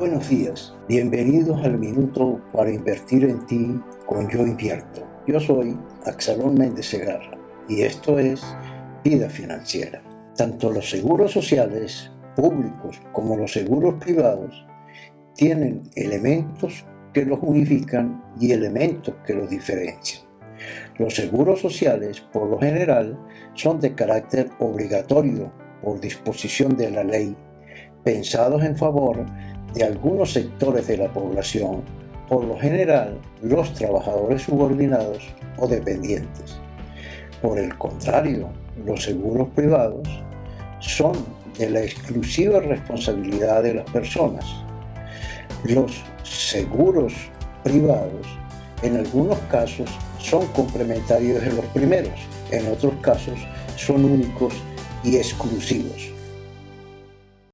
Buenos días, bienvenidos al minuto para invertir en ti con Yo Invierto. Yo soy Axalón Méndez Segarra y esto es Vida Financiera. Tanto los seguros sociales públicos como los seguros privados tienen elementos que los unifican y elementos que los diferencian. Los seguros sociales, por lo general, son de carácter obligatorio por disposición de la ley, pensados en favor de algunos sectores de la población, por lo general los trabajadores subordinados o dependientes. Por el contrario, los seguros privados son de la exclusiva responsabilidad de las personas. Los seguros privados en algunos casos son complementarios de los primeros, en otros casos son únicos y exclusivos.